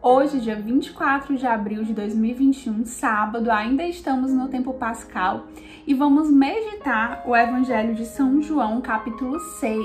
Hoje, dia 24 de abril de 2021, sábado, ainda estamos no tempo pascal e vamos meditar o Evangelho de São João, capítulo 6.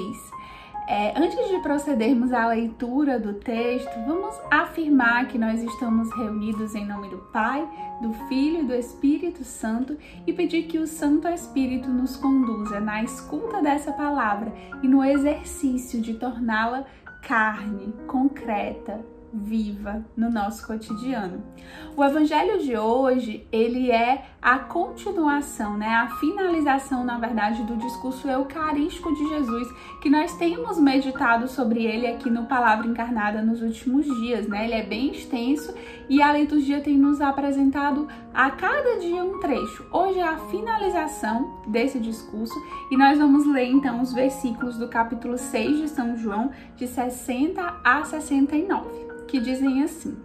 É, antes de procedermos à leitura do texto, vamos afirmar que nós estamos reunidos em nome do Pai, do Filho e do Espírito Santo e pedir que o Santo Espírito nos conduza na escuta dessa palavra e no exercício de torná-la carne, concreta, viva no nosso cotidiano. O evangelho de hoje, ele é a continuação, né, a finalização, na verdade, do discurso eucarístico de Jesus, que nós temos meditado sobre ele aqui no Palavra Encarnada nos últimos dias, né? Ele é bem extenso e a liturgia tem nos apresentado a cada dia um trecho. Hoje é a finalização desse discurso e nós vamos ler então os versículos do capítulo 6 de São João, de 60 a 69 que dizem assim: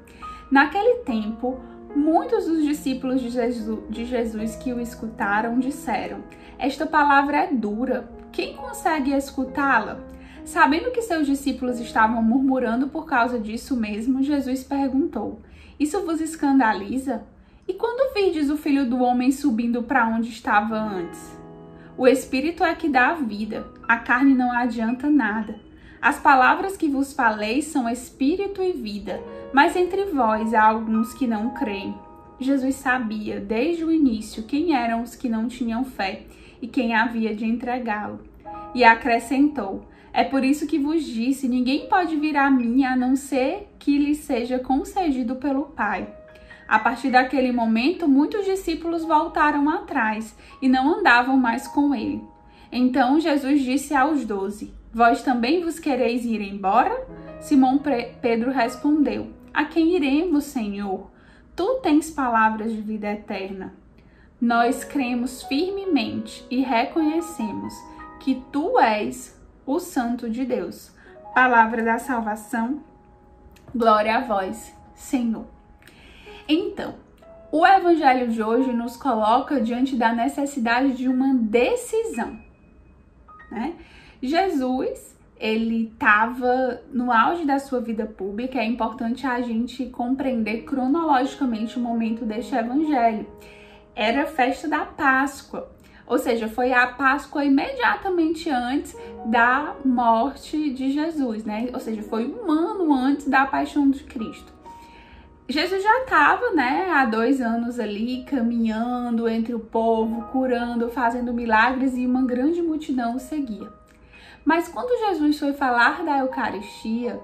Naquele tempo, muitos dos discípulos de Jesus, de Jesus que o escutaram disseram: Esta palavra é dura, quem consegue escutá-la? Sabendo que seus discípulos estavam murmurando por causa disso mesmo, Jesus perguntou: Isso vos escandaliza? E quando virdes o filho do homem subindo para onde estava antes? O espírito é que dá a vida, a carne não adianta nada. As palavras que vos falei são espírito e vida, mas entre vós há alguns que não creem. Jesus sabia desde o início quem eram os que não tinham fé e quem havia de entregá-lo. E acrescentou: É por isso que vos disse: ninguém pode vir a mim a não ser que lhe seja concedido pelo Pai. A partir daquele momento, muitos discípulos voltaram atrás e não andavam mais com ele. Então Jesus disse aos doze: Vós também vos quereis ir embora? Simão Pedro respondeu: A quem iremos, Senhor? Tu tens palavras de vida eterna. Nós cremos firmemente e reconhecemos que tu és o Santo de Deus. Palavra da salvação. Glória a vós, Senhor. Então, o evangelho de hoje nos coloca diante da necessidade de uma decisão, né? Jesus, ele estava no auge da sua vida pública, é importante a gente compreender cronologicamente o momento deste evangelho. Era a festa da Páscoa, ou seja, foi a Páscoa imediatamente antes da morte de Jesus, né? Ou seja, foi um ano antes da paixão de Cristo. Jesus já estava, né, há dois anos ali caminhando entre o povo, curando, fazendo milagres e uma grande multidão o seguia. Mas quando Jesus foi falar da Eucaristia,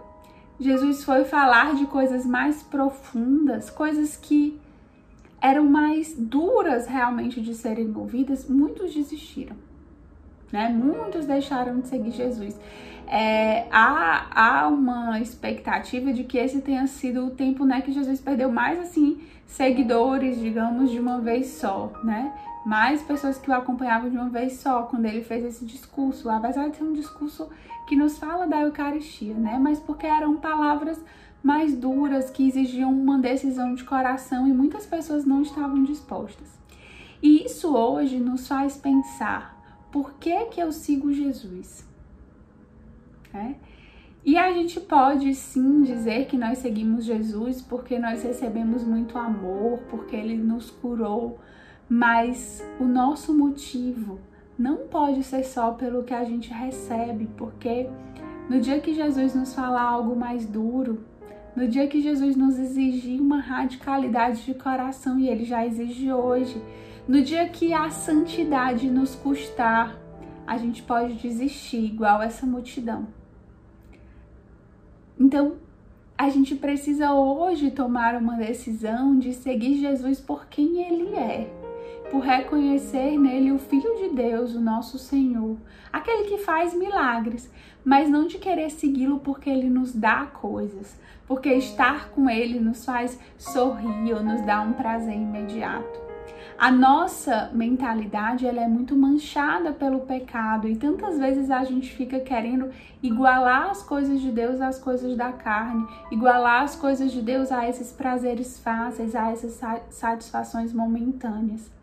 Jesus foi falar de coisas mais profundas, coisas que eram mais duras realmente de serem ouvidas, muitos desistiram. Né? Muitos deixaram de seguir Jesus. É, há, há uma expectativa de que esse tenha sido o tempo né, que Jesus perdeu mais assim seguidores, digamos, de uma vez só, né? Mais pessoas que o acompanhavam de uma vez só quando ele fez esse discurso, apesar de ser um discurso que nos fala da Eucaristia, né? Mas porque eram palavras mais duras que exigiam uma decisão de coração e muitas pessoas não estavam dispostas. E isso hoje nos faz pensar: por que que eu sigo Jesus? É? E a gente pode sim dizer que nós seguimos Jesus porque nós recebemos muito amor, porque ele nos curou, mas o nosso motivo não pode ser só pelo que a gente recebe, porque no dia que Jesus nos falar algo mais duro, no dia que Jesus nos exigir uma radicalidade de coração, e ele já exige hoje, no dia que a santidade nos custar, a gente pode desistir, igual essa multidão. Então, a gente precisa hoje tomar uma decisão de seguir Jesus por quem ele é por reconhecer nele o Filho de Deus, o nosso Senhor, aquele que faz milagres, mas não de querer segui-lo porque ele nos dá coisas, porque estar com ele nos faz sorrir ou nos dá um prazer imediato. A nossa mentalidade ela é muito manchada pelo pecado e tantas vezes a gente fica querendo igualar as coisas de Deus às coisas da carne, igualar as coisas de Deus a esses prazeres fáceis, a essas satisfações momentâneas.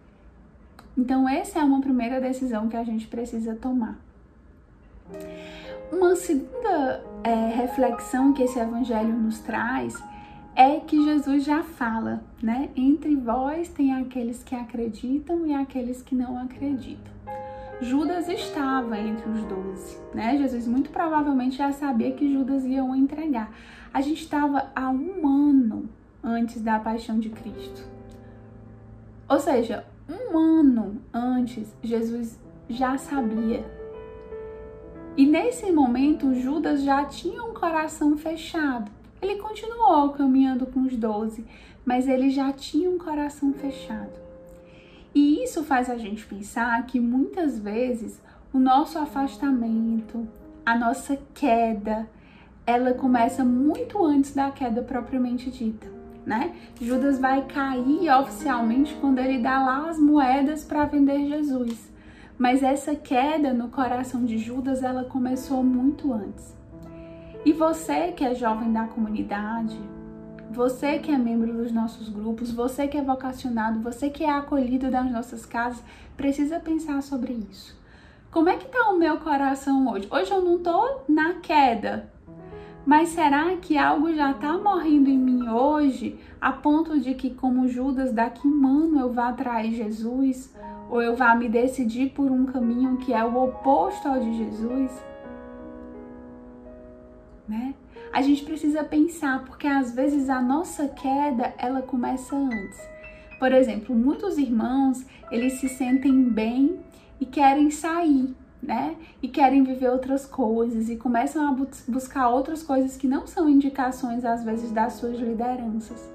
Então, essa é uma primeira decisão que a gente precisa tomar. Uma segunda é, reflexão que esse evangelho nos traz é que Jesus já fala, né? Entre vós tem aqueles que acreditam e aqueles que não acreditam. Judas estava entre os doze, né? Jesus muito provavelmente já sabia que Judas ia o entregar. A gente estava há um ano antes da paixão de Cristo. Ou seja, um ano antes, Jesus já sabia. E nesse momento, Judas já tinha um coração fechado. Ele continuou caminhando com os doze, mas ele já tinha um coração fechado. E isso faz a gente pensar que muitas vezes o nosso afastamento, a nossa queda, ela começa muito antes da queda propriamente dita né? Judas vai cair oficialmente quando ele dá lá as moedas para vender Jesus. Mas essa queda no coração de Judas, ela começou muito antes. E você que é jovem da comunidade, você que é membro dos nossos grupos, você que é vocacionado, você que é acolhido das nossas casas, precisa pensar sobre isso. Como é que tá o meu coração hoje? Hoje eu não tô na queda, mas será que algo já está morrendo em mim hoje, a ponto de que, como Judas, daqui um ano eu vá atrair Jesus? Ou eu vá me decidir por um caminho que é o oposto ao de Jesus? Né? A gente precisa pensar, porque às vezes a nossa queda, ela começa antes. Por exemplo, muitos irmãos, eles se sentem bem e querem sair, né? E querem viver outras coisas e começam a buscar outras coisas que não são indicações, às vezes, das suas lideranças.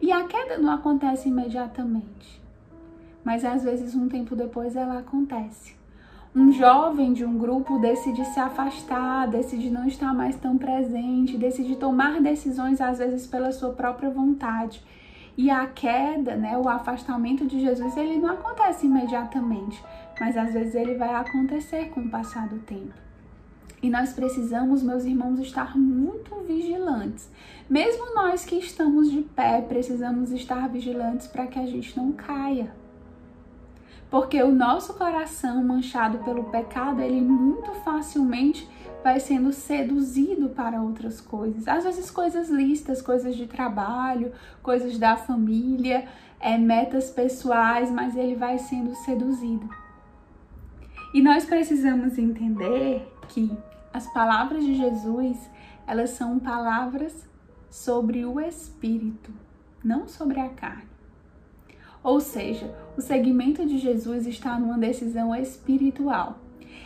E a queda não acontece imediatamente, mas às vezes, um tempo depois, ela acontece. Um jovem de um grupo decide se afastar, decide não estar mais tão presente, decide tomar decisões, às vezes, pela sua própria vontade. E a queda, né, o afastamento de Jesus, ele não acontece imediatamente, mas às vezes ele vai acontecer com o passar do tempo. E nós precisamos, meus irmãos, estar muito vigilantes. Mesmo nós que estamos de pé, precisamos estar vigilantes para que a gente não caia. Porque o nosso coração manchado pelo pecado, ele muito facilmente vai sendo seduzido para outras coisas. Às vezes coisas listas, coisas de trabalho, coisas da família, é, metas pessoais, mas ele vai sendo seduzido. E nós precisamos entender que as palavras de Jesus, elas são palavras sobre o espírito, não sobre a carne. Ou seja, o segmento de Jesus está numa decisão espiritual.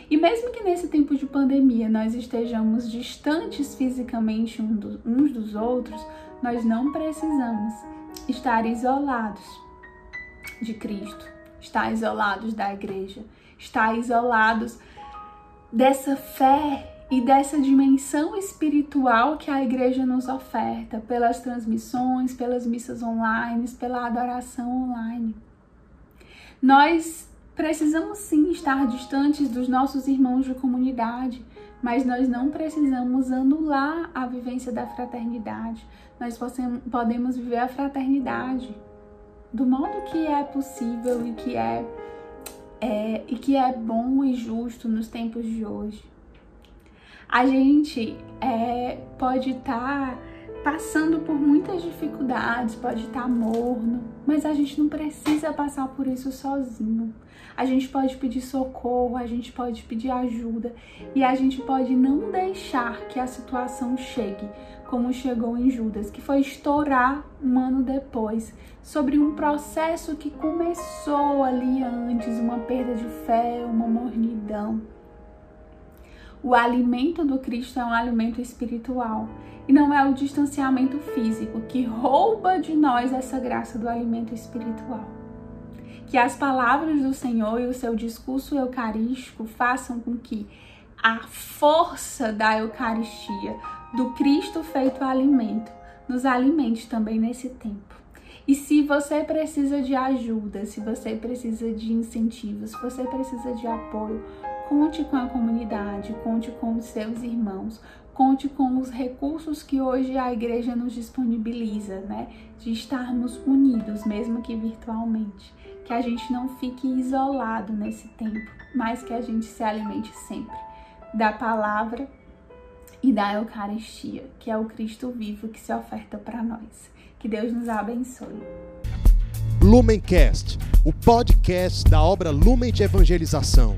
E mesmo que nesse tempo de pandemia nós estejamos distantes fisicamente uns dos outros, nós não precisamos estar isolados de Cristo, estar isolados da igreja, estar isolados dessa fé e dessa dimensão espiritual que a igreja nos oferta pelas transmissões, pelas missas online, pela adoração online. Nós precisamos sim estar distantes dos nossos irmãos de comunidade, mas nós não precisamos anular a vivência da fraternidade. Nós podemos viver a fraternidade do modo que é possível e que é é, e que é bom e justo nos tempos de hoje. A gente é, pode estar tá passando por muitas dificuldades, pode estar tá morno, mas a gente não precisa passar por isso sozinho. A gente pode pedir socorro, a gente pode pedir ajuda e a gente pode não deixar que a situação chegue como chegou em Judas, que foi estourar um ano depois, sobre um processo que começou ali antes, uma perda de fé, uma mornidão. O alimento do Cristo é um alimento espiritual e não é o distanciamento físico que rouba de nós essa graça do alimento espiritual. Que as palavras do Senhor e o seu discurso eucarístico façam com que a força da Eucaristia, do Cristo feito alimento, nos alimente também nesse tempo. E se você precisa de ajuda, se você precisa de incentivos, se você precisa de apoio, conte com a comunidade, conte com os seus irmãos, conte com os recursos que hoje a igreja nos disponibiliza, né? De estarmos unidos, mesmo que virtualmente. Que a gente não fique isolado nesse tempo, mas que a gente se alimente sempre da palavra e da Eucaristia, que é o Cristo vivo que se oferta para nós. Que Deus nos abençoe. Lumencast, o podcast da obra Lumen de Evangelização.